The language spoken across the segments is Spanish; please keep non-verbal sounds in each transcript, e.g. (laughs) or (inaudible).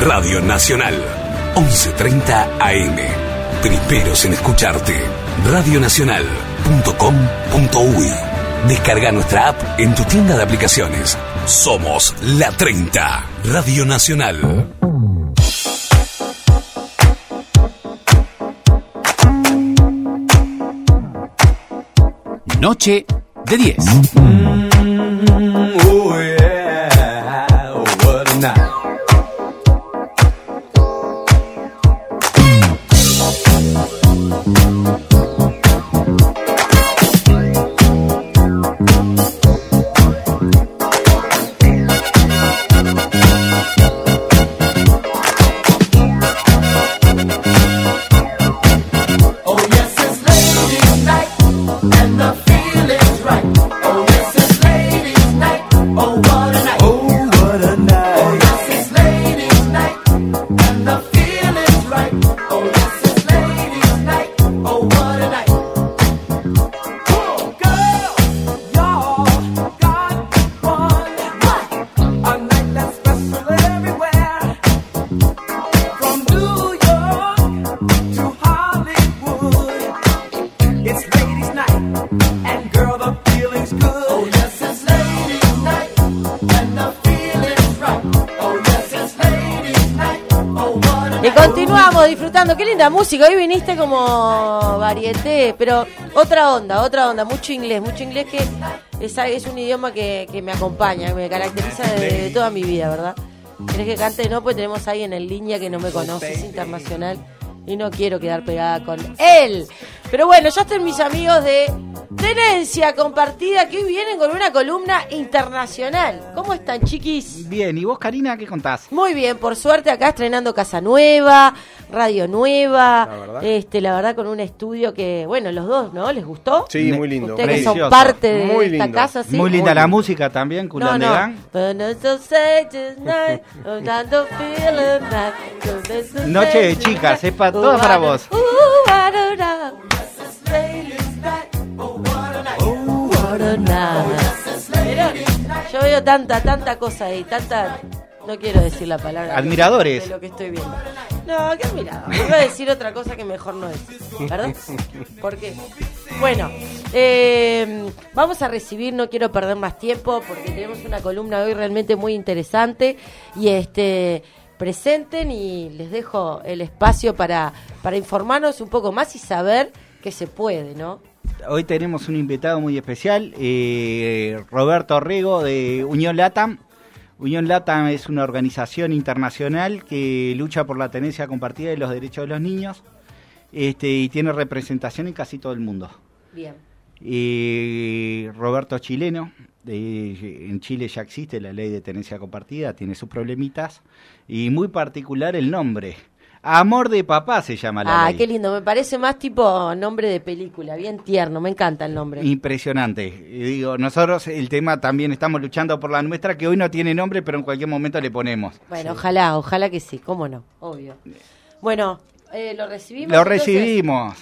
Radio Nacional, 11.30 AM. Primeros en escucharte. Radionacional.com.uy. Descarga nuestra app en tu tienda de aplicaciones. Somos la 30, Radio Nacional. Noche de 10. Linda música. Hoy viniste como varieté, pero otra onda, otra onda. Mucho inglés, mucho inglés que es, es un idioma que, que me acompaña, que me caracteriza de, toda mi vida, ¿verdad? ¿Querés que cante? No, pues tenemos ahí en el línea que no me conoce, es internacional. Y no quiero quedar pegada con él. Pero bueno, ya están mis amigos de Tenencia Compartida que hoy vienen con una columna internacional. ¿Cómo están, chiquis? Bien, ¿y vos, Karina, qué contás? Muy bien, por suerte acá estrenando casa nueva, radio nueva, La verdad. este, la verdad con un estudio que, bueno, los dos, ¿no? ¿Les gustó? Sí, muy lindo. Ustedes que son parte de Muy esta lindo. casa, sí. Muy linda la música también, No, de no. So Noche de chicas, es pa- Oh, toda para vos. What a night. ¿Vieron? Yo veo tanta, tanta cosa ahí, tanta... No quiero decir la palabra. Admiradores. De lo que estoy viendo. No, qué admirador. Iba a decir otra cosa que mejor no es. ¿Verdad? ¿Por qué? Bueno, eh, vamos a recibir, no quiero perder más tiempo porque tenemos una columna hoy realmente muy interesante. Y este presenten y les dejo el espacio para, para informarnos un poco más y saber que se puede, ¿no? Hoy tenemos un invitado muy especial, eh, Roberto Rego de Unión Latam. Unión Latam es una organización internacional que lucha por la tenencia compartida de los derechos de los niños este, y tiene representación en casi todo el mundo. Bien. Eh, Roberto es chileno, eh, en Chile ya existe la ley de tenencia compartida, tiene sus problemitas y muy particular el nombre. Amor de papá se llama la Ah, ley. qué lindo. Me parece más tipo nombre de película. Bien tierno. Me encanta el nombre. Impresionante. Y digo, nosotros el tema también estamos luchando por la nuestra, que hoy no tiene nombre, pero en cualquier momento le ponemos. Bueno, ojalá, ojalá que sí. ¿Cómo no? Obvio. Bueno, eh, lo recibimos. Lo entonces? recibimos.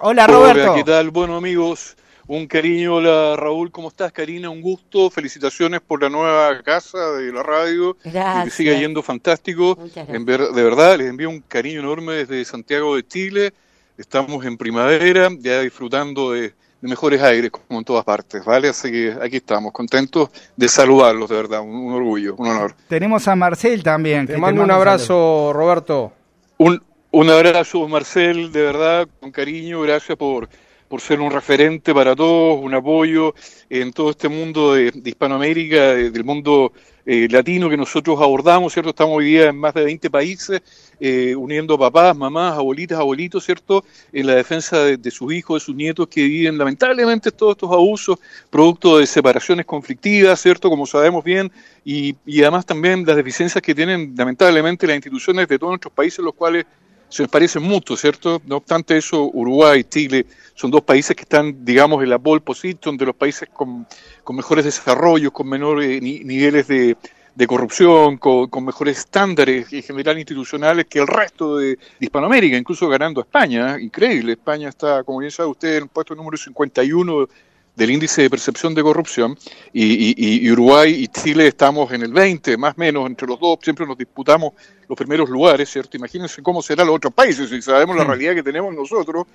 Hola Roberto. Hola, ¿qué tal? Bueno, amigos, un cariño. Hola, Raúl, ¿cómo estás? Karina, un gusto. Felicitaciones por la nueva casa de la radio. Y Gracias. que siga yendo fantástico. Muchas gracias. En ver- de verdad, les envío un cariño enorme desde Santiago de Chile. Estamos en primavera, ya disfrutando de, de mejores aires, como en todas partes, ¿vale? Así que aquí estamos, contentos de saludarlos, de verdad. Un, un orgullo, un honor. Tenemos a Marcel también. Te que mando un abrazo. Roberto. Un, un abrazo, Marcel, de verdad, con cariño, gracias por, por ser un referente para todos, un apoyo en todo este mundo de, Hispanoamérica, de- del mundo eh, latino que nosotros abordamos, ¿cierto? Estamos hoy día en más de 20 países, eh, uniendo papás, mamás, abuelitas, abuelitos, ¿cierto? En la defensa de, de sus hijos, de sus nietos que viven lamentablemente todos estos abusos, producto de separaciones conflictivas, ¿cierto? Como sabemos bien, y, y además también las deficiencias que tienen lamentablemente las instituciones de todos nuestros países, los cuales se parecen mucho, ¿cierto? No obstante eso, Uruguay, Chile, son dos países que están, digamos, en la pole position de los países con, con mejores desarrollos, con menores ni- niveles de, de corrupción, con, con mejores estándares en general institucionales que el resto de, de Hispanoamérica, incluso ganando a España. ¿eh? Increíble, España está, como bien sabe usted, en el puesto número 51 del índice de percepción de corrupción y, y- y Uruguay y Chile estamos en el 20, más o menos, entre los dos siempre nos disputamos los primeros lugares, ¿cierto? Imagínense cómo serán los otros países si sabemos la Mm. realidad que tenemos nosotros.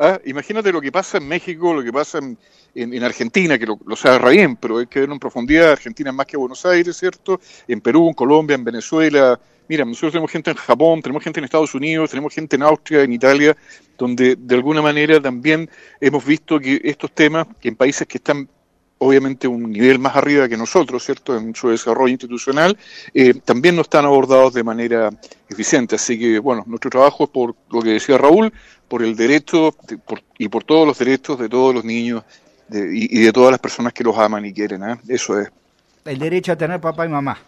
¿Ah? Imagínate lo que pasa en México, lo que pasa en, en- en Argentina, que lo, lo sabe bien, pero hay que verlo en profundidad. Argentina es más que Buenos Aires, ¿cierto? En Perú, en Colombia, en Venezuela. Mira, nosotros tenemos gente en Japón, tenemos gente en Estados Unidos, tenemos gente en Austria, en Italia, donde de alguna manera también hemos visto que estos temas, en países que están obviamente un nivel más arriba que nosotros, ¿cierto?, en su desarrollo institucional, eh, también no están abordados de manera eficiente. Así que, bueno, nuestro trabajo es por lo que decía Raúl, por el derecho de- por- y por todos los derechos de todos los niños y de todas las personas que los aman y quieren. ¿eh? Eso es. El derecho a tener papá y mamá.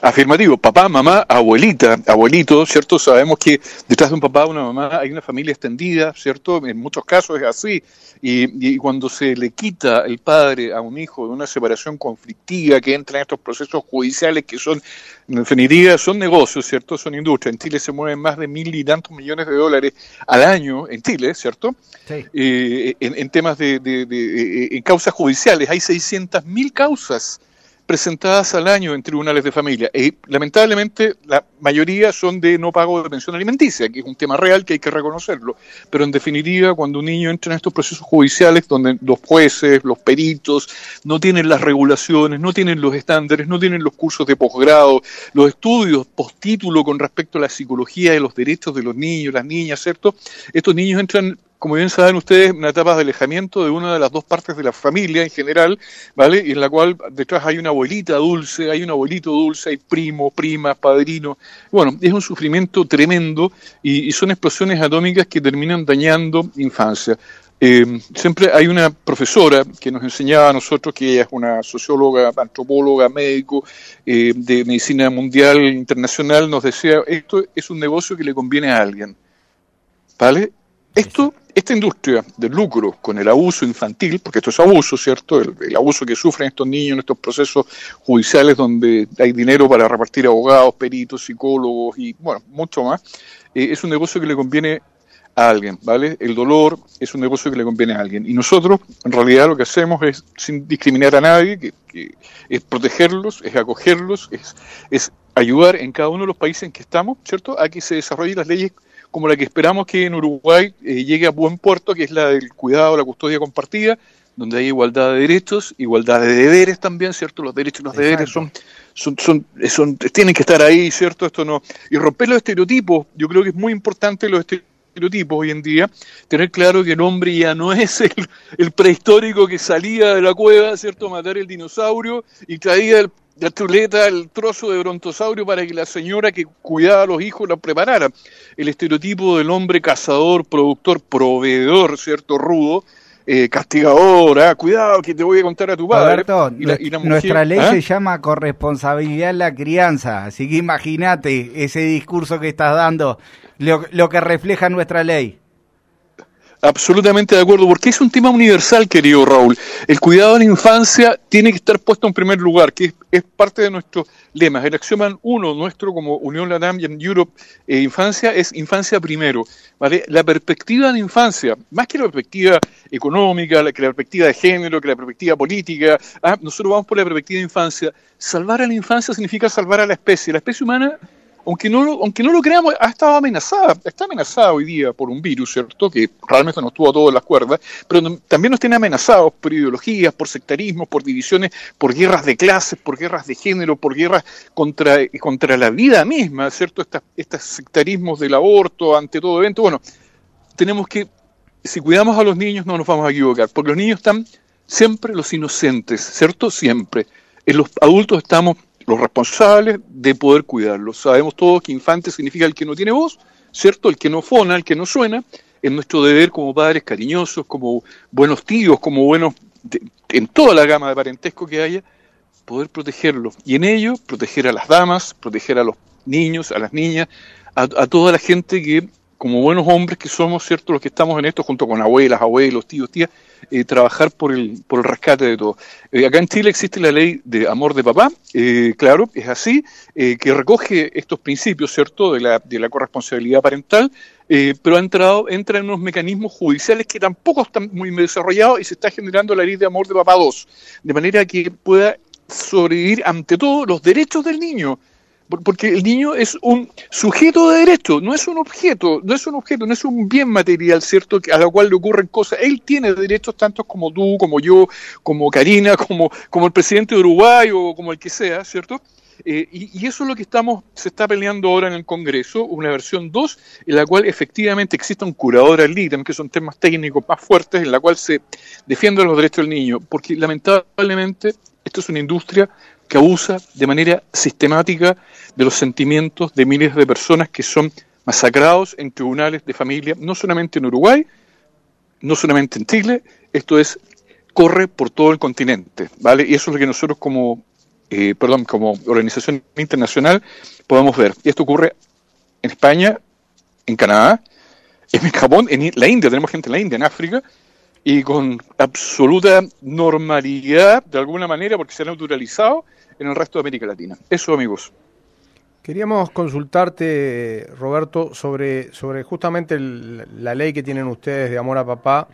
Afirmativo, papá, mamá, abuelita, abuelito, ¿cierto? Sabemos que detrás de un papá, una mamá, hay una familia extendida, ¿cierto? En muchos casos es así. Y, y cuando se le quita el padre a un hijo de una separación conflictiva que entra en estos procesos judiciales que son, en definitiva, son negocios, ¿cierto? Son industria. En Chile se mueven más de mil y tantos millones de dólares al año, en Chile, ¿cierto? Sí. eh, en, en temas de, de- de- eh, en causas judiciales. Hay 600.000 causas presentadas al año en tribunales de familia. Y lamentablemente la mayoría son de no pago de pensión alimenticia, que es un tema real que hay que reconocerlo. Pero en definitiva, cuando un niño entra en estos procesos judiciales donde los jueces, los peritos, no tienen las regulaciones, no tienen los estándares, no tienen los cursos de posgrado, los estudios postítulo con respecto a la psicología y los derechos de los niños, las niñas, ¿cierto? Estos niños entran como bien saben ustedes, una etapa de alejamiento de una de las dos partes de la familia en general, ¿vale? Y en la cual detrás hay una abuelita dulce, hay un abuelito dulce, hay primo, prima, padrino. Bueno, es un sufrimiento tremendo y, son explosiones atómicas que terminan dañando infancia. Eh, siempre hay una profesora que nos enseñaba a nosotros, que ella es una socióloga, antropóloga, médico eh, de medicina mundial internacional, nos decía, esto es un negocio que le conviene a alguien. ¿Vale? Esto, esta industria del lucro con el abuso infantil, porque esto es abuso, ¿cierto? El, abuso que sufren estos niños en estos procesos judiciales donde hay dinero para repartir abogados, peritos, psicólogos y, bueno, mucho más, eh, es un negocio que le conviene a alguien, ¿vale? El dolor es un negocio que le conviene a alguien. Y nosotros, en realidad, lo que hacemos es, sin discriminar a nadie, que, que es protegerlos, es acogerlos, es, es ayudar en cada uno de los países en que estamos, ¿cierto?, a que se desarrollen las leyes como la que esperamos que en Uruguay eh, llegue a buen puerto, que es la del cuidado, la custodia compartida, donde hay igualdad de derechos, igualdad de deberes también, ¿cierto? Los derechos y los deberes son, son, son, son, tienen que estar ahí, ¿cierto? Esto no. Y romper los estereotipos, yo creo que es muy importante los estereotipos hoy en día, tener claro que el hombre ya no es el, el prehistórico que salía de la cueva, ¿cierto? A matar el dinosaurio y traía el la chuleta, el trozo de brontosaurio para que la señora que cuidaba a los hijos la preparara. El estereotipo del hombre cazador, productor, proveedor, ¿cierto? Rudo, eh, castigador, ah, cuidado que te voy a contar a tu padre. Roberto, Y la- y la mujer- nuestra ley ¿ah? se llama corresponsabilidad en la crianza, así que imagínate ese discurso que estás dando, lo, lo que refleja nuestra ley. Absolutamente de acuerdo, porque es un tema universal, querido Raúl. El cuidado de la infancia tiene que estar puesto en primer lugar, que es, es parte de nuestros lemas. El axioma uno nuestro como Unión Latam y en Europe eh, Infancia es infancia primero. ¿vale? La perspectiva de infancia, más que la perspectiva económica, la, que la perspectiva de género, que la perspectiva política, ah, nosotros vamos por la perspectiva de infancia. Salvar a la infancia significa salvar a la especie. La especie humana aunque no, aunque no lo creamos, ha estado amenazada, está amenazada hoy día por un virus, ¿cierto? Que realmente nos tuvo a todos las cuerdas, pero también nos tiene amenazados por ideologías, por sectarismos, por divisiones, por guerras de clases, por guerras de género, por guerras contra, contra la vida misma, ¿cierto? Estos sectarismos del aborto ante todo evento. Bueno, tenemos que, si cuidamos a los niños, no nos vamos a equivocar, porque los niños están siempre los inocentes, ¿cierto? Siempre. En los adultos estamos los responsables de poder cuidarlos. Sabemos todos que infante significa el que no tiene voz, ¿cierto? El que no fona, el que no suena. Es nuestro deber como padres cariñosos, como buenos tíos, como buenos, en toda la gama de parentesco que haya, poder protegerlos. Y en ello, proteger a las damas, proteger a los niños, a las niñas, a, a toda la gente que, como buenos hombres que somos, ¿cierto? Los que estamos en esto, junto con abuelas, abuelos, tíos, tías, eh, trabajar por el, por el rescate de todo. Eh, acá en Chile existe la ley de amor de papá, eh, claro, es así, eh, que recoge estos principios, ¿cierto?, de la, de la corresponsabilidad parental, pero ha entrado, entra en unos mecanismos judiciales que tampoco están muy desarrollados y se está generando la ley de amor de papá 2, de manera que pueda sobrevivir ante todo los derechos del niño. Por- Porque el niño es un sujeto de derecho, no es un objeto, no es un objeto, no es un bien material, ¿cierto? A lo cual le ocurren cosas. Él tiene derechos tantos como tú, como yo, como Karina, como, como el presidente de Uruguay o como el que sea, ¿cierto? Eh, y, y eso es lo que estamos, se está peleando ahora en el Congreso, una versión 2, en la cual efectivamente exista un curador al ítem, que son temas técnicos más fuertes, en la cual se defienden los derechos del niño, porque lamentablemente esto es una industria que abusa de manera sistemática de los sentimientos de miles de personas que son masacrados en tribunales de familia, no solamente en Uruguay, no solamente en Chile, esto es corre por todo el continente, ¿vale? Y eso es lo que nosotros como, eh, perdón, como organización internacional podemos ver. Y esto ocurre en España, en Canadá, en Japón, en la India, tenemos gente en la India, en África, y con absoluta normalidad, de alguna manera, porque se ha naturalizado en el resto de América Latina. Eso, amigos. Queríamos consultarte, Roberto, sobre, sobre justamente la ley que tienen ustedes de amor a papá.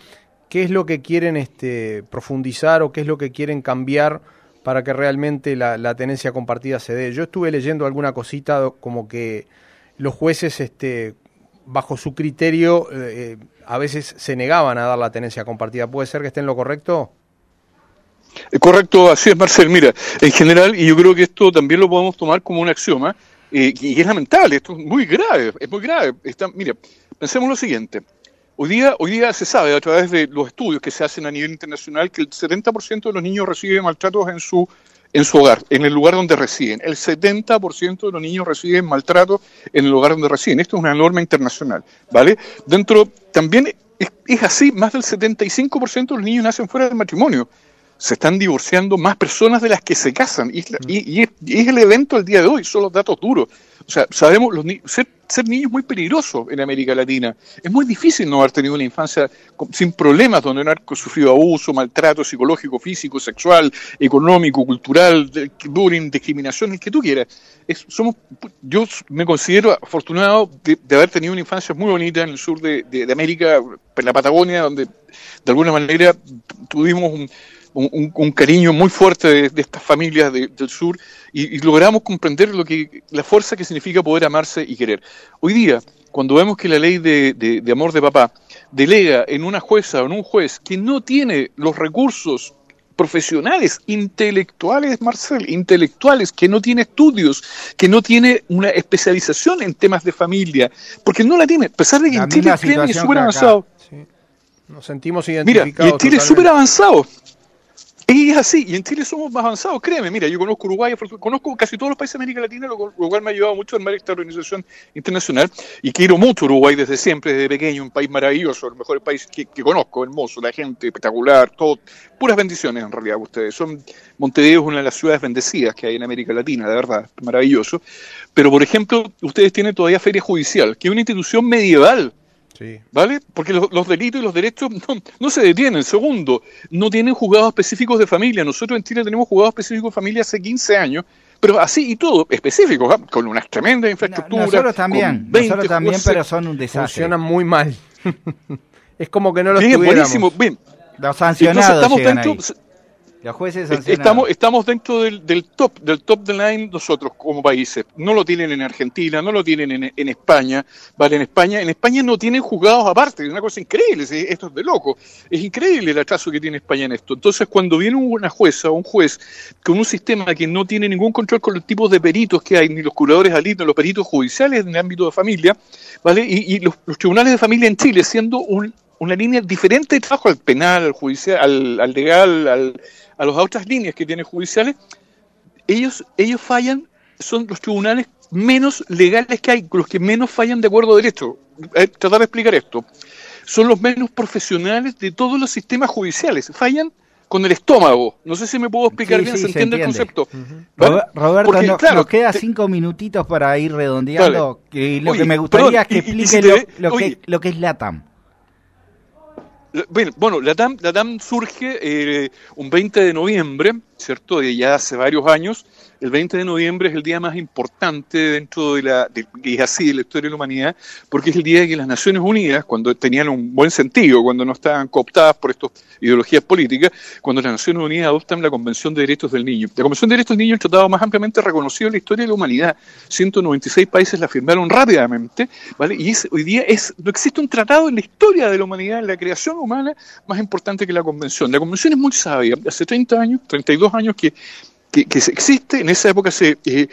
¿Qué es lo que quieren este, profundizar o qué es lo que quieren cambiar para que realmente la, tenencia compartida se dé? Yo estuve leyendo alguna cosita como que los jueces, este, bajo su criterio, eh, a veces se negaban a dar la tenencia compartida. ¿Puede ser que esté en lo correcto? Eh, Correcto, así es, Marcel. Mira, en general, y yo creo que esto también lo podemos tomar como un axioma, eh, y es lamentable, esto es muy grave, es muy grave. Está, mira, pensemos lo siguiente. Hoy día, hoy día se sabe a través de los estudios que se hacen a nivel internacional que el 70% de los niños reciben maltratos en su, en su hogar, en el lugar donde residen. El 70% de los niños reciben maltratos en el lugar donde residen. Esto es una norma internacional, ¿vale? Dentro, también es, así, más del 75% de los niños nacen fuera del matrimonio se están divorciando más personas de las que se casan. Y es, la- y- y es- y es el evento del día de hoy, son los datos duros. O sea, sabemos, los ni- ser, ser niño es muy peligroso en América Latina. Es muy difícil no haber tenido una infancia con- sin problemas, donde no haber sufrido abuso, maltrato psicológico, físico, sexual, económico, cultural, bullying, discriminación, el que tú quieras. Es- somos, yo me considero afortunado de, de haber tenido una infancia muy bonita en el sur de, de- de América, en la Patagonia, donde de alguna manera tuvimos un, un- un- cariño muy fuerte de, de estas familias de- del sur y, y logramos comprender lo que la fuerza que significa poder amarse y querer. Hoy día, cuando vemos que la ley de, de- amor de papá delega en una jueza o en un juez que no tiene los recursos profesionales, intelectuales, Marcel, intelectuales, que no tiene estudios, que no tiene una especialización en temas de familia, porque no la tiene, a pesar de que La en Chile es súper avanzado. Sí. Nos sentimos Mira, identificados. y en Chile es súper avanzado. Y es así, y en Chile somos más avanzados, créeme, mira, yo conozco Uruguay, conozco casi todos los países de América Latina, lo, cual me ha ayudado mucho a armar esta organización internacional, y quiero mucho Uruguay desde siempre, desde pequeño, un país maravilloso, el mejor país que, que conozco, hermoso, la gente espectacular, todo, puras bendiciones en realidad ustedes, son, Montevideo es una de las ciudades bendecidas que hay en América Latina, de verdad, maravilloso, pero por ejemplo, ustedes tienen todavía Feria Judicial, que es una institución medieval, Sí. ¿Vale? Porque los, los delitos y los derechos no, no se detienen. Segundo, no tienen juzgados específicos de familia. Nosotros en Chile tenemos juzgados específicos de familia hace 15 años, pero así y todo, específicos, ¿ah? con unas tremendas infraestructuras. Nosotros también, con 20 nosotros también, pero son un desastre. Funcionan muy mal. (laughs) es como que no lo Bien, estuviéramos. buenísimo. Bien. Los Entonces sancionados estamos llegan dentro, ahí. Los jueces Es- sancionados. Estamos, estamos dentro del, del top, del top de line nosotros como países. No lo tienen en Argentina, no lo tienen en, en España, vale, en España, en España no tienen juzgados aparte, es una cosa increíble, esto es de loco. Es increíble el atraso que tiene España en esto. Entonces, cuando viene una jueza o un juez con un sistema que no tiene ningún control con los tipos de peritos que hay, ni los curadores alitos, ni los peritos judiciales en el ámbito de familia, ¿vale? Y, y los, los tribunales de familia en Chile siendo un- una línea diferente de trabajo al penal, al judicial, al, al legal, al, a las otras líneas que tienen judiciales, ellos, ellos fallan, son los tribunales menos legales que hay, los que menos fallan de acuerdo a derecho. Eh, tratar de explicar esto. Son los menos profesionales de todos los sistemas judiciales. Fallan con el estómago. No sé si me puedo explicar Sí, bien, sí, se entiende el concepto. Roberto, Porque, no- claro, nos queda te- cinco minutitos para ir redondeando. Que lo Oye, que me gustaría perdón, es que y- y explique si lo, ve- lo oye. que, lo que es LATAM. Bueno, la TAM, la TAM surge eh, un 20 de noviembre, ¿cierto? De ya hace varios años. El 20 de noviembre es el día más importante dentro de la, y así, de la historia de la humanidad, porque es el día que las Naciones Unidas, cuando tenían un buen sentido, cuando no estaban cooptadas por estas ideologías políticas, cuando las Naciones Unidas adoptan la Convención de Derechos del Niño. La Convención de Derechos del Niño es el tratado más ampliamente reconocido en la historia de la humanidad. 196 países la firmaron rápidamente, ¿vale? Y es, hoy día es, no existe un tratado en la historia de la humanidad, en la creación humana, más importante que la Convención. La Convención es muy sabia. Hace 30 años, 32 años que, que, que existe, en esa época se... eh,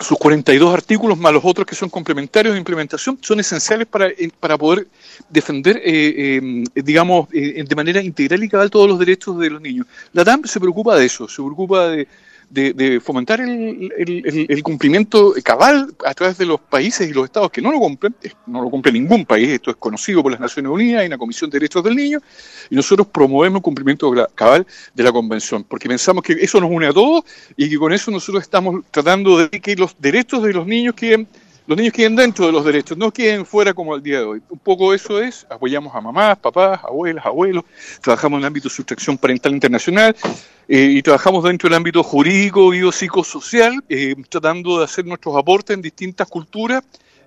sus 42 artículos más los otros que son complementarios de implementación son esenciales para, eh, para poder defender, eh, eh, digamos, eh, de manera integral y cabal todos los derechos de los niños. La DAM se preocupa de eso, se preocupa de, de- de fomentar el, el- cumplimiento cabal a través de los países y los estados que no lo cumplen, no lo cumple ningún país, esto es conocido por las Naciones Unidas, hay una Comisión de Derechos del Niño, y nosotros promovemos el cumplimiento cabal de la Convención, porque pensamos que eso nos une a todos y que con eso nosotros estamos tratando de que los derechos de los niños queden, los niños queden dentro de los derechos, no queden fuera como el día de hoy. Un poco eso es, apoyamos a mamás, papás, abuelas, abuelos, trabajamos en el ámbito de sustracción parental internacional eh, y trabajamos dentro del ámbito jurídico, biopsicosocial, eh, tratando de hacer nuestros aportes en distintas culturas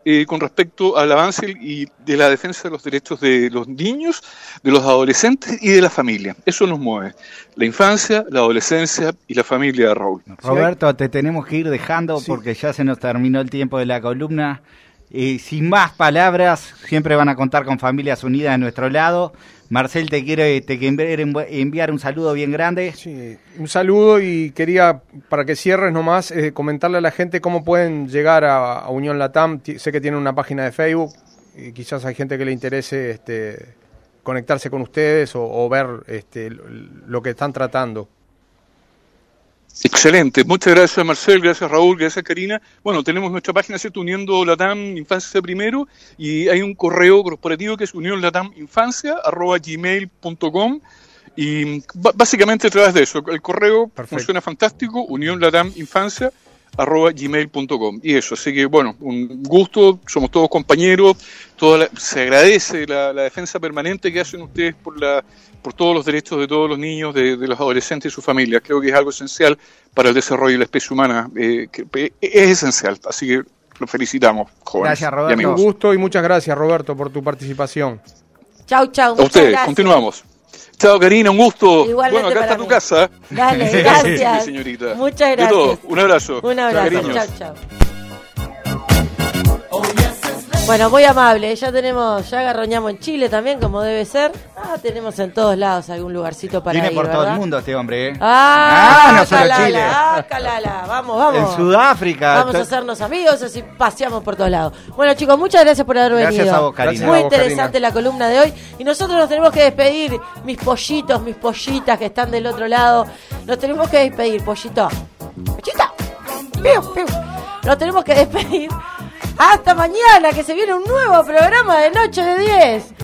eh, con respecto al avance y de la defensa de los derechos de los niños, de los adolescentes y de la familia. Eso nos mueve. La infancia, la adolescencia y la familia, Raúl. Roberto, te tenemos que ir dejando Sí. porque ya se nos terminó el tiempo de la columna. Eh, sin más palabras, siempre van a contar con Familias Unidas a nuestro lado. Marcel, te quiero te quiero enviar, un saludo bien grande. Sí, un saludo y quería, para que cierres nomás, eh, comentarle a la gente cómo pueden llegar a, Unión Latam. Sé que tienen una página de Facebook y quizás hay gente que le interese este, conectarse con ustedes o, o ver este, lo que están tratando. Excelente. Muchas gracias, Marcel. Gracias, Raúl. Gracias, Karina. Bueno, tenemos nuestra página, ¿cierto? Uniendo Latam Infancia Primero y hay un correo corporativo que es unionlataminfancia.gmail.com y básicamente a través de eso. El correo Perfecto. funciona fantástico, unionlataminfancia.gmail.com y eso. Así que, bueno, un gusto. Somos todos compañeros. Toda la- se agradece la, la defensa permanente que hacen ustedes por la por todos los derechos de todos los niños, de, de los adolescentes y sus familias. Creo que es algo esencial para el desarrollo de la especie humana. eh, que, eh, es esencial, así que lo felicitamos, jóvenes Gracias, y Roberto. Un gusto y muchas gracias, Roberto, por tu participación. Chau, chau. A ustedes, gracias. continuamos. Chao, Karina, un gusto. Igualmente bueno, acá está tu mí. casa. Dale, Sí, gracias. señorita. Muchas De gracias. todo, un abrazo. Un abrazo. Chau, chau. Bueno, muy amable. Ya tenemos, ya agarroñamos en Chile también, como debe ser. Ah, tenemos en todos lados algún lugarcito para Viene ir, por todo el mundo este hombre. ¿eh? Ah, no solo calala, Chile. ah, calala. Vamos, vamos. En Sudáfrica. Vamos a hacernos amigos, así paseamos por todos lados. Bueno, chicos, muchas gracias por haber Gracias venido. a vos, Karina. Gracias Muy vos, interesante Karina. la columna de hoy. Y nosotros nos tenemos que despedir, mis pollitos, mis pollitas que están del otro lado. Nos tenemos que despedir, pollito. Pollito. Piu, piu. Nos tenemos que despedir. Hasta mañana, que se viene un nuevo programa de Noche de 10.